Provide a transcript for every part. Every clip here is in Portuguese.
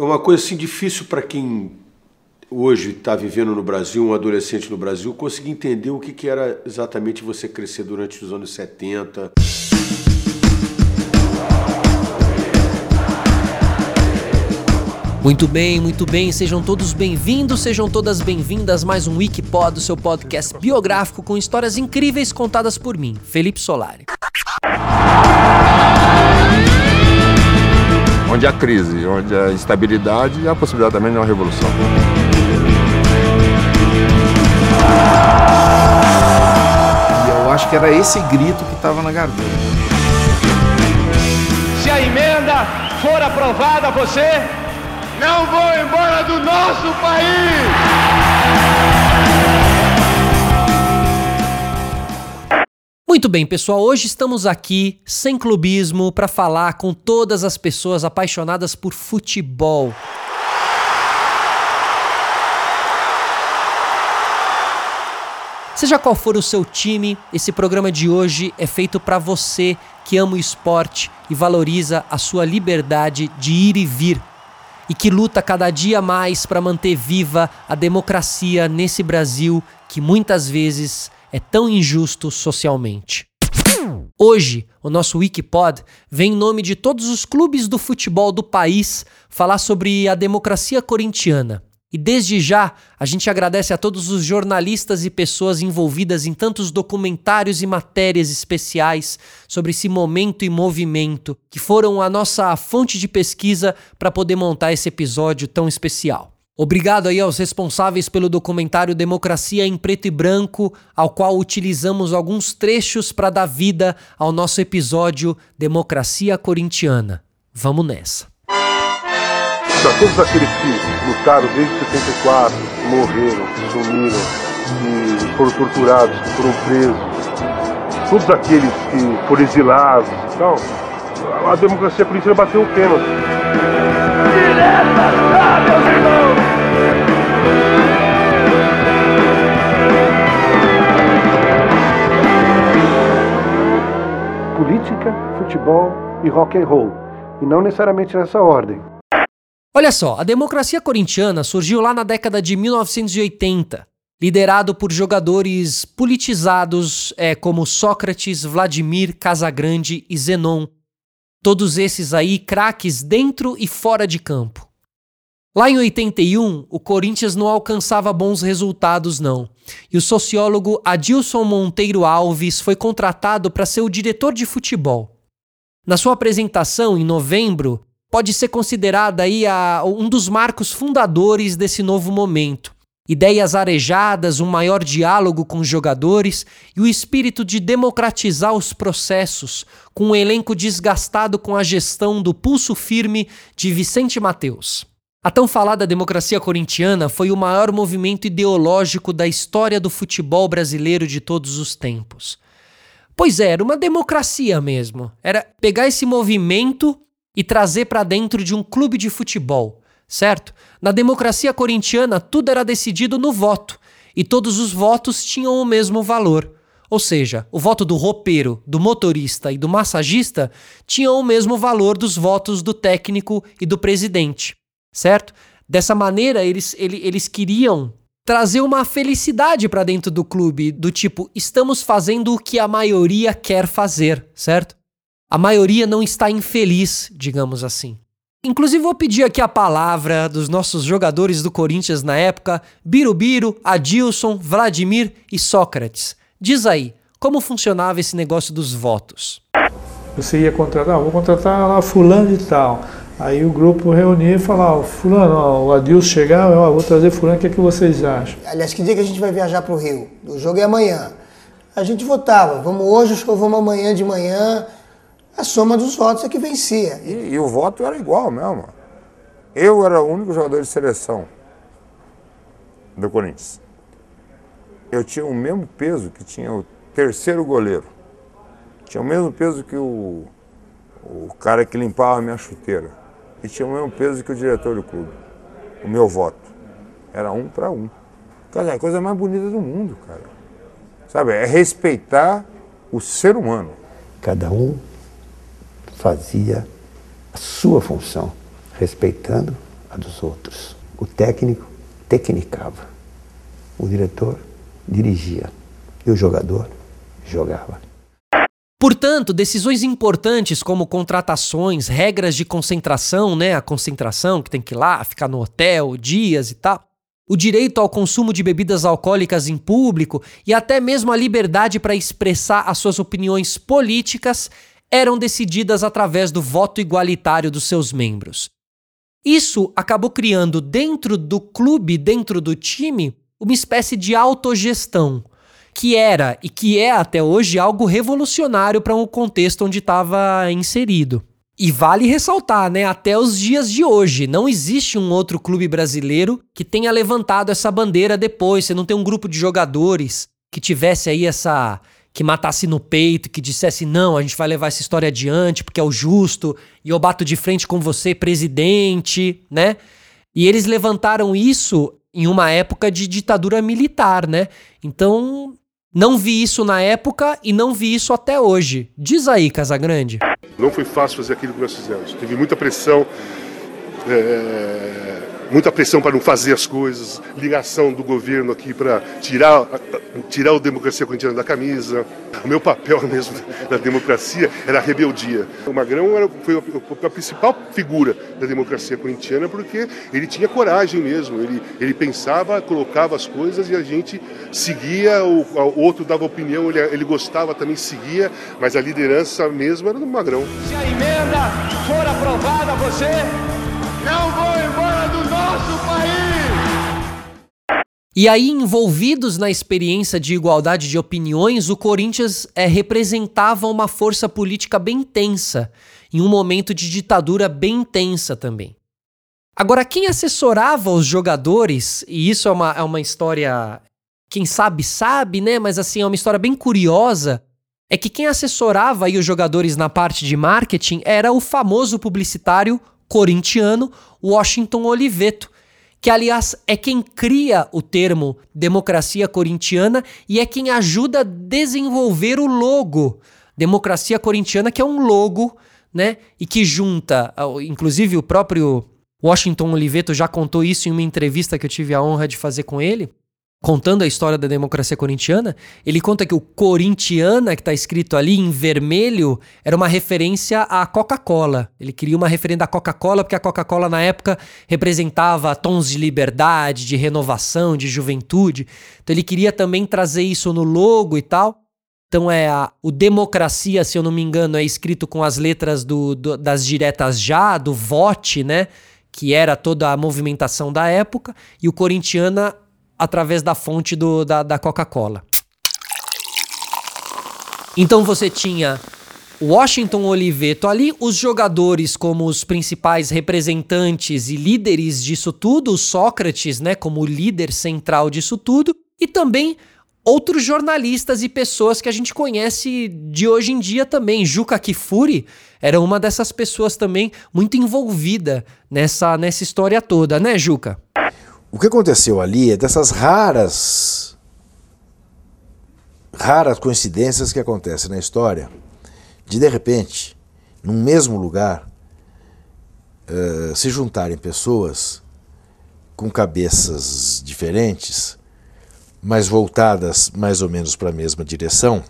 É uma coisa assim difícil para quem hoje está vivendo no Brasil, um adolescente no Brasil, conseguir entender o que, que era exatamente você crescer durante os anos 70. Muito bem, muito bem, sejam todos bem-vindos, sejam todas bem-vindas mais um Wikipod, o seu podcast biográfico com histórias incríveis contadas por mim, Felipe Solari. Onde há crise, onde há instabilidade e há possibilidade também de uma revolução. E eu acho que era esse grito que estava na garganta. Se a emenda for aprovada, você não vou embora do nosso país! Muito bem, pessoal, hoje estamos aqui sem clubismo para falar com todas as pessoas apaixonadas por futebol. Seja qual for o seu time, esse programa de hoje é feito para você que ama o esporte e valoriza a sua liberdade de ir e vir e que luta cada dia mais para manter viva a democracia nesse Brasil que muitas vezes é tão injusto socialmente. Hoje, o nosso Wikipod vem em nome de todos os clubes do futebol do país falar sobre a democracia corintiana. E desde já, a gente agradece a todos os jornalistas e pessoas envolvidas em tantos documentários e matérias especiais sobre esse momento e movimento, que foram a nossa fonte de pesquisa para poder montar esse episódio tão especial. Obrigado aí aos responsáveis pelo documentário Democracia em Preto e Branco, ao qual utilizamos alguns trechos para dar vida ao nosso episódio Democracia Corintiana. Vamos nessa para todos aqueles que lutaram desde 74, que morreram, que sumiram, que foram torturados, que foram presos, todos aqueles que foram exilados então, a democracia corintiana bateu o pênalti. Direta, Política, futebol e rock and roll, e não necessariamente nessa ordem. Olha só, a democracia corintiana surgiu lá na década de 1980, liderado por jogadores politizados é, como Sócrates, Vladimir, Casagrande e Zenon. Todos esses aí craques dentro e fora de campo. Lá em 81, o Corinthians não alcançava bons resultados, não. E o sociólogo Adilson Monteiro Alves foi contratado para ser o diretor de futebol. Na sua apresentação, em novembro, pode ser considerada aí a, um dos marcos fundadores desse novo momento. Ideias arejadas, um maior diálogo com os jogadores e o espírito de democratizar os processos, com um elenco desgastado com a gestão do pulso firme de Vicente Mateus. A tão falada democracia corintiana foi o maior movimento ideológico da história do futebol brasileiro de todos os tempos. Pois é, era uma democracia mesmo. Era pegar esse movimento e trazer para dentro de um clube de futebol, certo? Na democracia corintiana, tudo era decidido no voto e todos os votos tinham o mesmo valor. Ou seja, o voto do roupeiro, do motorista e do massagista tinham o mesmo valor dos votos do técnico e do presidente, certo? Dessa maneira, eles, eles, eles queriam trazer uma felicidade para dentro do clube, do tipo, estamos fazendo o que a maioria quer fazer, certo? A maioria não está infeliz, digamos assim. Inclusive, vou pedir aqui a palavra dos nossos jogadores do Corinthians na época: Birubiru, Adilson, Vladimir e Sócrates. Diz aí, como funcionava esse negócio dos votos? Você ia contratar, vou contratar lá fulano de tal. Aí o grupo reunia e falava, fulano, ó, o Adilson chegar, ó, vou trazer fulano, o que, é que vocês acham? Aliás, que dia que a gente vai viajar para o Rio? O jogo é amanhã. A gente votava, vamos hoje ou vamos amanhã de manhã a soma dos votos é que vencia. E, e, o voto era igual mesmo. Eu era o único jogador de seleção do Corinthians. Eu tinha o mesmo peso que tinha o terceiro goleiro. Tinha o mesmo peso que o, o cara que limpava a minha chuteira. E tinha o mesmo peso que o diretor do clube. O meu voto. Era um para um. Cara, é a coisa mais bonita do mundo, cara. Sabe, é respeitar o ser humano. Cada um fazia a sua função, respeitando a dos outros. O técnico tecnicava, o diretor dirigia e o jogador jogava. Portanto, decisões importantes como contratações, regras de concentração, né, a concentração que tem que ir lá, ficar no hotel, dias e tal, o direito ao consumo de bebidas alcoólicas em público e até mesmo a liberdade para expressar as suas opiniões políticas eram decididas através do voto igualitário dos seus membros. Isso acabou criando dentro do clube, dentro do time, uma espécie de autogestão que era e que é até hoje algo revolucionário para um contexto onde estava inserido. E vale ressaltar, né, até os dias de hoje, não existe um outro clube brasileiro que tenha levantado essa bandeira depois. Você não tem um grupo de jogadores que tivesse aí essa que matasse no peito, que dissesse não, a gente vai levar essa história adiante porque é o justo e eu bato de frente com você, presidente, né? E eles levantaram isso em uma época de ditadura militar, né? Então, não vi isso na época e não vi isso até hoje. Diz aí, Casagrande. Não foi fácil fazer aquilo que nós fizemos. Teve muita pressão. É muita pressão para não fazer as coisas, ligação do governo aqui para tirar, tirar a democracia corintiana da camisa. O meu papel mesmo na democracia era a rebeldia. O Magrão era, foi a, a principal figura da democracia corintiana porque ele tinha coragem mesmo, ele, ele pensava, colocava as coisas e a gente seguia, o, o outro dava opinião, ele, ele gostava, também seguia, mas a liderança mesmo era do Magrão. Se a emenda for aprovada, você não vou E aí, envolvidos na experiência de igualdade de opiniões, o Corinthians é, representava uma força política bem tensa, em um momento de ditadura bem tensa também. Agora, quem assessorava os jogadores, e isso é uma, é uma história, quem sabe, sabe, né? Mas assim, é uma história bem curiosa. É que quem assessorava aí os jogadores na parte de marketing era o famoso publicitário corintiano Washington Oliveto, que aliás é quem cria o termo democracia corintiana e é quem ajuda a desenvolver o logo. Democracia corintiana, que é um logo, né, e que junta, inclusive o próprio Washington Oliveto já contou isso em uma entrevista que eu tive a honra de fazer com ele contando a história da democracia corintiana, ele conta que o corintiana, que está escrito ali em vermelho, era uma referência à Coca-Cola. Ele queria uma referência à Coca-Cola, porque a Coca-Cola na época representava tons de liberdade, de renovação, de juventude. Então ele queria também trazer isso no logo e tal. Então é a, o democracia, se eu não me engano, é escrito com as letras do, do, das diretas já, do vote, né? Que era toda a movimentação da época. E o corintiana através da fonte do, da, da Coca-Cola. Então você tinha Washington Oliveto ali, os jogadores como os principais representantes e líderes disso tudo, Sócrates, né, como líder central disso tudo, e também outros jornalistas e pessoas que a gente conhece de hoje em dia também. Juca Kifuri era uma dessas pessoas também muito envolvida nessa, nessa história toda, né, Juca? O que aconteceu ali é dessas raras, raras coincidências que acontecem na história, de de repente, num mesmo lugar, uh, se juntarem pessoas com cabeças diferentes, mas voltadas mais ou menos para a mesma direção,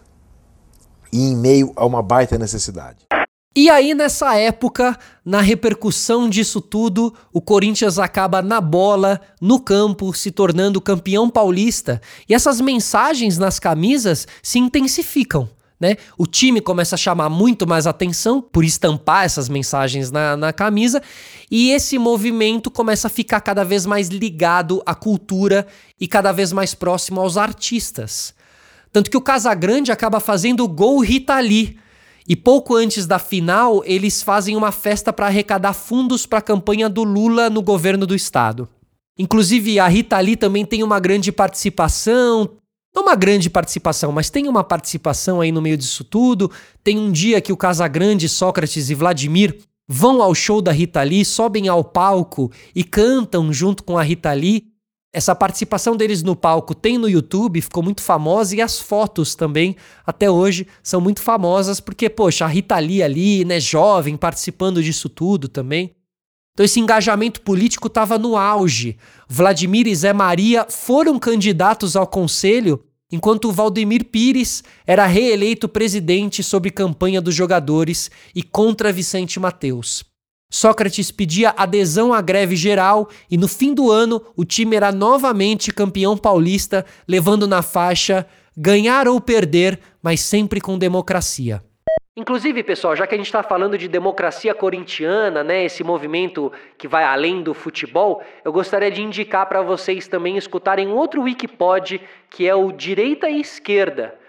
e em meio a uma baita necessidade. E aí, nessa época, na repercussão disso tudo, o Corinthians acaba na bola, no campo, se tornando campeão paulista. E essas mensagens nas camisas se intensificam. Né? O time começa a chamar muito mais atenção por estampar essas mensagens na, na camisa, e esse movimento começa a ficar cada vez mais ligado à cultura e cada vez mais próximo aos artistas. Tanto que o Casagrande acaba fazendo o gol Rita Lee e pouco antes da final, eles fazem uma festa para arrecadar fundos para a campanha do Lula no governo do estado. Inclusive, a Rita Lee também tem uma grande participação. Não uma grande participação, mas tem uma participação aí no meio disso tudo. Tem um dia que o Casagrande, Sócrates e Vladimir vão ao show da Rita Lee, sobem ao palco e cantam junto com a Rita Lee. Essa participação deles no palco tem no YouTube, ficou muito famosa e as fotos também, até hoje, são muito famosas porque, poxa, a Rita Lee ali, né, jovem, participando disso tudo também. Então esse engajamento político estava no auge. Vladimir e Zé Maria foram candidatos ao conselho, enquanto Valdemir Pires era reeleito presidente sob campanha dos jogadores e contra Vicente Mateus. Sócrates pedia adesão à greve geral e no fim do ano o time era novamente campeão paulista, levando na faixa ganhar ou perder, mas sempre com democracia. Inclusive, pessoal, já que a gente está falando de democracia corintiana, né, esse movimento que vai além do futebol, eu gostaria de indicar para vocês também escutarem outro Wikipod, que é o Direita e Esquerda.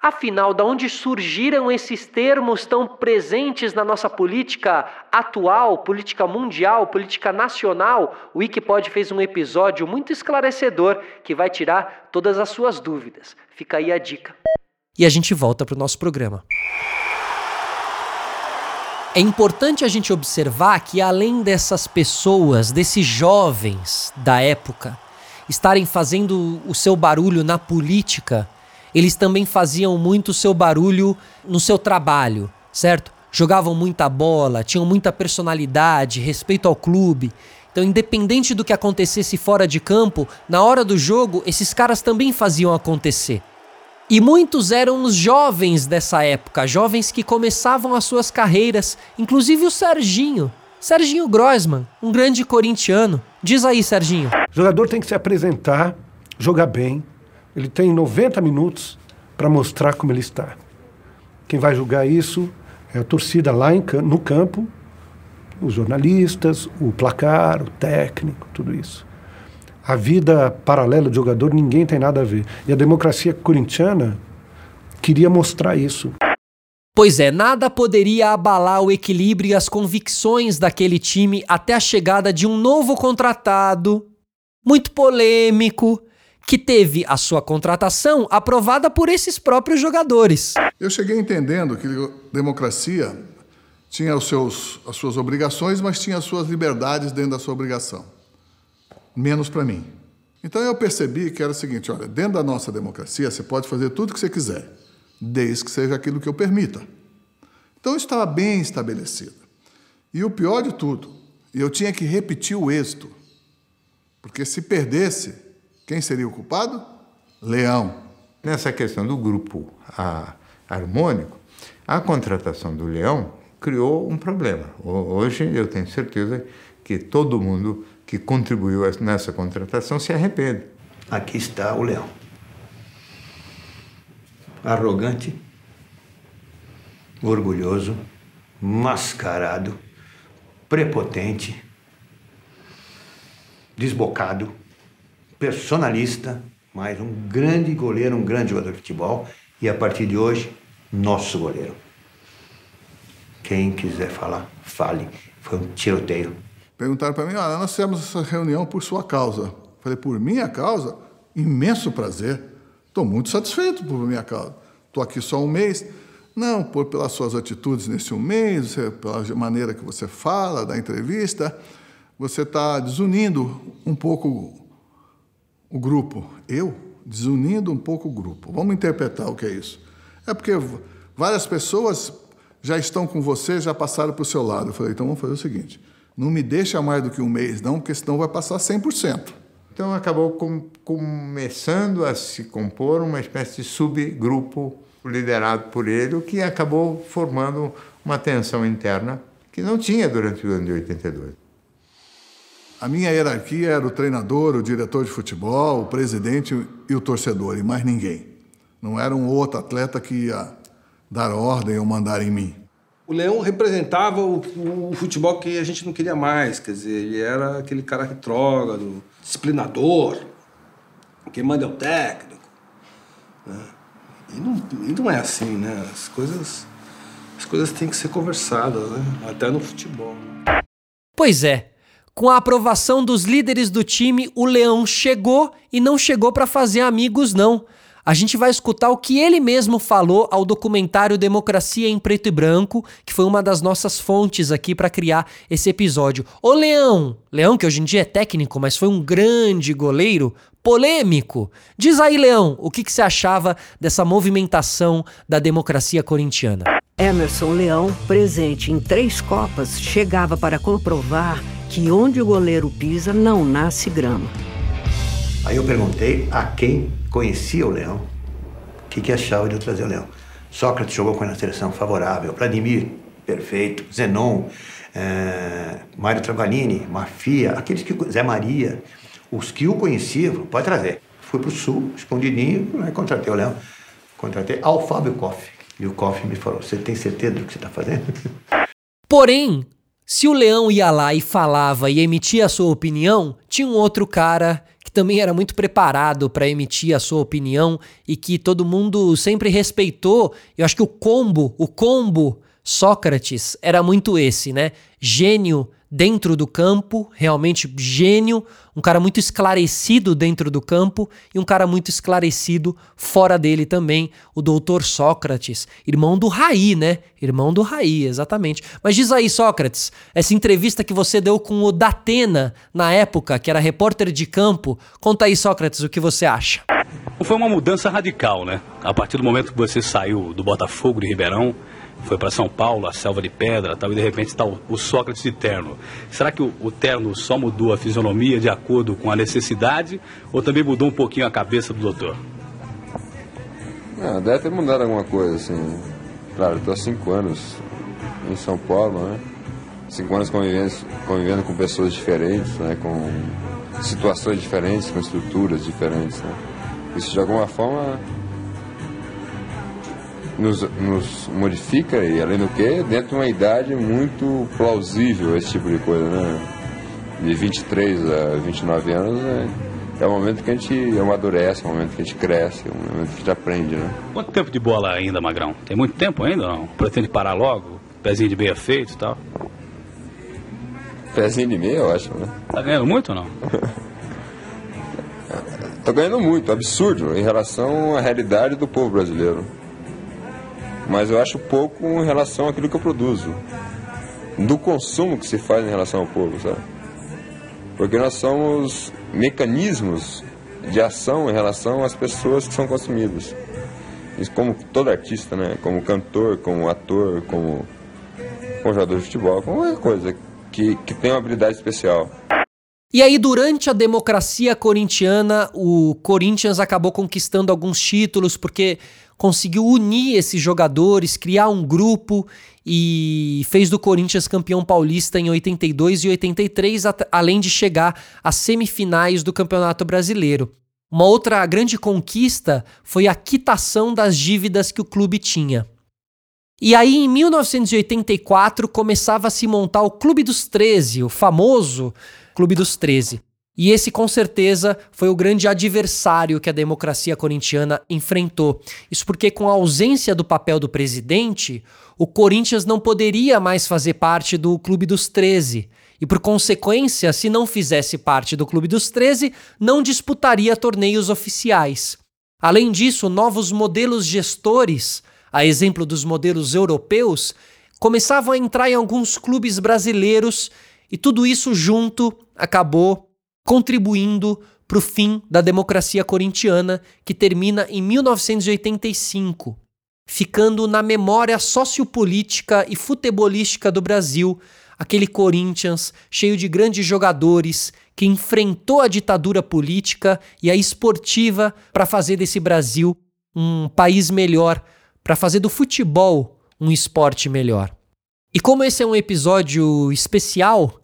Afinal, de onde surgiram esses termos tão presentes na nossa política atual, política mundial, política nacional? O Wikipod fez um episódio muito esclarecedor que vai tirar todas as suas dúvidas. Fica aí a dica. E a gente volta para o nosso programa. É importante a gente observar que, além dessas pessoas, desses jovens da época, estarem fazendo o seu barulho na política, eles também faziam muito seu barulho no seu trabalho, certo? Jogavam muita bola, tinham muita personalidade, respeito ao clube. Então, independente do que acontecesse fora de campo, na hora do jogo, esses caras também faziam acontecer. E muitos eram os jovens dessa época, jovens que começavam as suas carreiras, inclusive o Serginho. Serginho Grossman, um grande corintiano. Diz aí, Serginho. O jogador tem que se apresentar, jogar bem. Ele tem 90 minutos para mostrar como ele está. Quem vai julgar isso é a torcida lá em, no campo, os jornalistas, o placar, o técnico, tudo isso a vida paralela de jogador ninguém tem nada a ver. E a democracia corintiana queria mostrar isso. Pois é, nada poderia abalar o equilíbrio e as convicções daquele time até a chegada de um novo contratado, muito polêmico, que teve a sua contratação aprovada por esses próprios jogadores. Eu cheguei entendendo que democracia tinha os seus, as suas obrigações, mas tinha as suas liberdades dentro da sua obrigação menos para mim. Então eu percebi que era o seguinte: olha, dentro da nossa democracia você pode fazer tudo o que você quiser, desde que seja aquilo que eu permita. Então estava bem estabelecido. E o pior de tudo, eu tinha que repetir o êxito, porque se perdesse, quem seria o culpado? Leão. Nessa questão do grupo harmônico, a contratação do Leão criou um problema. Hoje eu tenho certeza que todo mundo que contribuiu nessa contratação se arrepende. Aqui está o leão. Arrogante, orgulhoso, mascarado, prepotente, desbocado, personalista, mas um grande goleiro, um grande jogador de futebol e a partir de hoje, nosso goleiro. Quem quiser falar, fale. Foi um tiroteio Perguntaram para mim, ah, nós fizemos essa reunião por sua causa. Falei, por minha causa? Imenso prazer. Estou muito satisfeito por minha causa. Estou aqui só um mês. Não, por pelas suas atitudes nesse um mês, pela maneira que você fala, da entrevista, você está desunindo um pouco o grupo. Eu? Desunindo um pouco o grupo. Vamos interpretar o que é isso. É porque várias pessoas já estão com você, já passaram para o seu lado. Eu falei, então vamos fazer o seguinte: não me deixa mais do que um mês, não, porque senão vai passar 100%. Então acabou com, começando a se compor uma espécie de subgrupo liderado por ele, o que acabou formando uma tensão interna que não tinha durante o ano de 82. A minha hierarquia era o treinador, o diretor de futebol, o presidente e o torcedor, e mais ninguém. Não era um outro atleta que ia dar ordem ou mandar em mim o Leão representava o, o, futebol que a gente não queria mais. Quer dizer, ele era aquele cara retrógrado, disciplinador, quem manda é o técnico. Né? E, não, e não é assim, né? As coisas, as coisas têm que ser conversadas, né? Até no futebol. Pois é. Com a aprovação dos líderes do time, o Leão chegou e não chegou para fazer amigos, não a gente vai escutar o que ele mesmo falou ao documentário Democracia em Preto e Branco, que foi uma das nossas fontes aqui para criar esse episódio. Ô Leão, Leão que hoje em dia é técnico, mas foi um grande goleiro, polêmico. Diz aí, Leão, o que, que você achava dessa movimentação da democracia corintiana? Emerson Leão, presente em três Copas, chegava para comprovar que onde o goleiro pisa não nasce grama. Aí eu perguntei a quem conhecia o Leão o que, que achava de eu trazer o Leão. Sócrates jogou com ele na seleção favorável, Vladimir, perfeito, Zenon, é, Mário Travalini, Mafia, aqueles que. Zé Maria, os que o conheciam, pode trazer. Fui para o sul, escondidinho, né, contratei o Leão. Contratei ao Fábio Koff. E o Koff me falou: Você tem certeza do que você está fazendo? Porém, se o Leão ia lá e falava e emitia a sua opinião, tinha um outro cara que também era muito preparado para emitir a sua opinião e que todo mundo sempre respeitou. Eu acho que o combo, o combo Sócrates era muito esse, né? Gênio dentro do campo, realmente gênio, um cara muito esclarecido dentro do campo e um cara muito esclarecido fora dele também, o doutor Sócrates, irmão do Raí, né? Irmão do Raí, exatamente. Mas diz aí, Sócrates, essa entrevista que você deu com o Datena na época, que era repórter de campo, conta aí, Sócrates, o que você acha? Foi uma mudança radical, né? A partir do momento que você saiu do Botafogo de Ribeirão, foi para São Paulo, a selva de pedra, tal, e de repente está o, o, Sócrates de terno. Será que o, o, terno só mudou a fisionomia de acordo com a necessidade ou também mudou um pouquinho a cabeça do doutor? Ah, deve ter mudado alguma coisa, assim. Claro, estou há cinco anos em São Paulo, né? Cinco anos convivendo, convivendo com pessoas diferentes, né? Com situações diferentes, com estruturas diferentes, né? Isso de alguma forma nos, nos modifica e, além do que, dentro de uma idade muito plausível esse tipo de coisa, né? De 23 a 29 anos é, é o momento que a gente amadurece, é o momento que a gente cresce, é o momento que a gente aprende, né? Quanto tempo de bola ainda, Magrão? Tem muito tempo ainda ou não? Pretende parar logo? Pezinho de meia feito e tal? Pezinho de meia, eu acho, né? Tá ganhando muito ou não? Tô ganhando muito, absurdo, em relação à realidade do povo brasileiro mas eu acho pouco em relação àquilo que eu produzo, do consumo que se faz em relação ao povo, sabe? Porque nós somos mecanismos de ação em relação às pessoas que são consumidas. Isso como todo artista, né? Como cantor, como ator, como, como jogador de futebol, como qualquer coisa que, que tem uma habilidade especial. E aí, durante a democracia corintiana, o Corinthians acabou conquistando alguns títulos, porque conseguiu unir esses jogadores, criar um grupo e fez do Corinthians campeão paulista em 82 e 83, além de chegar às semifinais do Campeonato Brasileiro. Uma outra grande conquista foi a quitação das dívidas que o clube tinha. E aí, em 1984, começava a se montar o Clube dos 13, o famoso Clube dos 13. E esse, com certeza, foi o grande adversário que a democracia corintiana enfrentou. Isso porque, com a ausência do papel do presidente, o Corinthians não poderia mais fazer parte do Clube dos 13. E, por consequência, se não fizesse parte do Clube dos 13, não disputaria torneios oficiais. Além disso, novos modelos gestores, a exemplo dos modelos europeus, começavam a entrar em alguns clubes brasileiros e tudo isso junto acabou contribuindo para o fim da democracia corintiana, que termina em 1985, ficando na memória sociopolítica e futebolística do Brasil aquele Corinthians cheio de grandes jogadores que enfrentou a ditadura política e a esportiva para fazer desse Brasil um país melhor, para fazer do futebol um esporte melhor. E como esse é um episódio especial,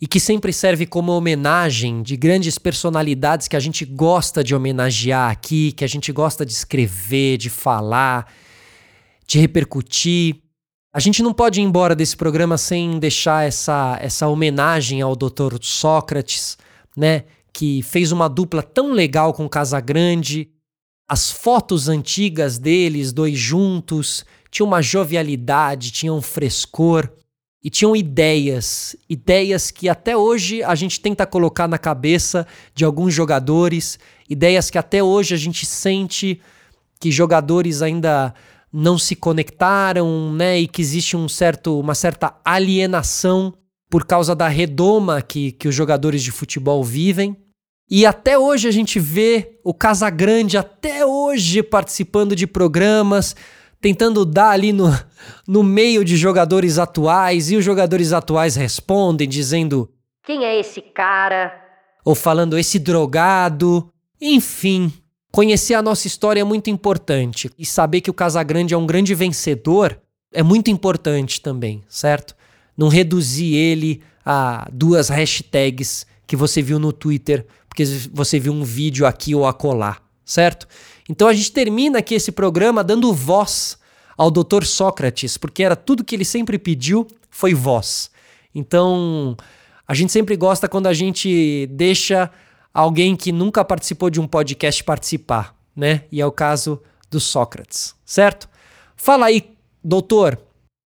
e que sempre serve como homenagem de grandes personalidades que a gente gosta de homenagear aqui, que a gente gosta de escrever, de falar, de repercutir. A gente não pode ir embora desse programa sem deixar essa, essa homenagem ao Dr. Sócrates, né? Que fez uma dupla tão legal com Casagrande. As fotos antigas deles, dois juntos, tinham uma jovialidade, tinham um frescor e tinham ideias, ideias que até hoje a gente tenta colocar na cabeça de alguns jogadores, ideias que até hoje a gente sente que jogadores ainda não se conectaram, né, e que existe um certo, uma certa alienação por causa da redoma que, que os jogadores de futebol vivem. E até hoje a gente vê o Casagrande até hoje participando de programas, tentando dar ali no, no meio de jogadores atuais, e os jogadores atuais respondem dizendo quem é esse cara? Ou falando esse drogado. Enfim, conhecer a nossa história é muito importante. E saber que o Casagrande é um grande vencedor é muito importante também, certo? Não reduzir ele a duas hashtags que você viu no Twitter, porque você viu um vídeo aqui ou acolá, certo? Então a gente termina aqui esse programa dando voz ao Dr. Sócrates, porque era tudo que ele sempre pediu foi voz. Então, a gente sempre gosta quando a gente deixa alguém que nunca participou de um podcast participar, né? E é o caso do Sócrates, certo? Fala aí, doutor,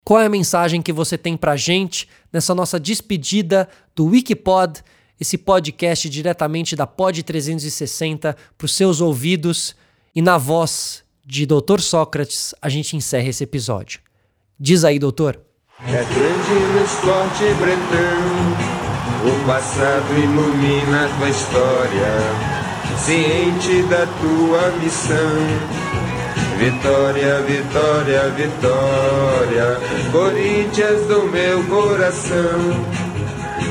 qual é a mensagem que você tem pra gente nessa nossa despedida do Wikipod, esse podcast diretamente da Pod 360 para os seus ouvidos e na voz de Dr. Sócrates a gente encerra esse episódio. Diz aí, doutor. É grande no esporte bretão o passado ilumina a tua história, ciente da tua missão. Vitória, vitória, vitória, Corinthians do meu coração.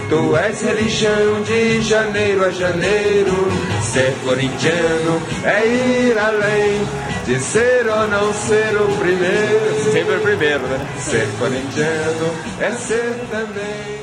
Tu és religião de janeiro a janeiro. Ser corintiano é ir além de ser ou não ser o primeiro. Sempre o primeiro, né? Ser corintiano é ser também.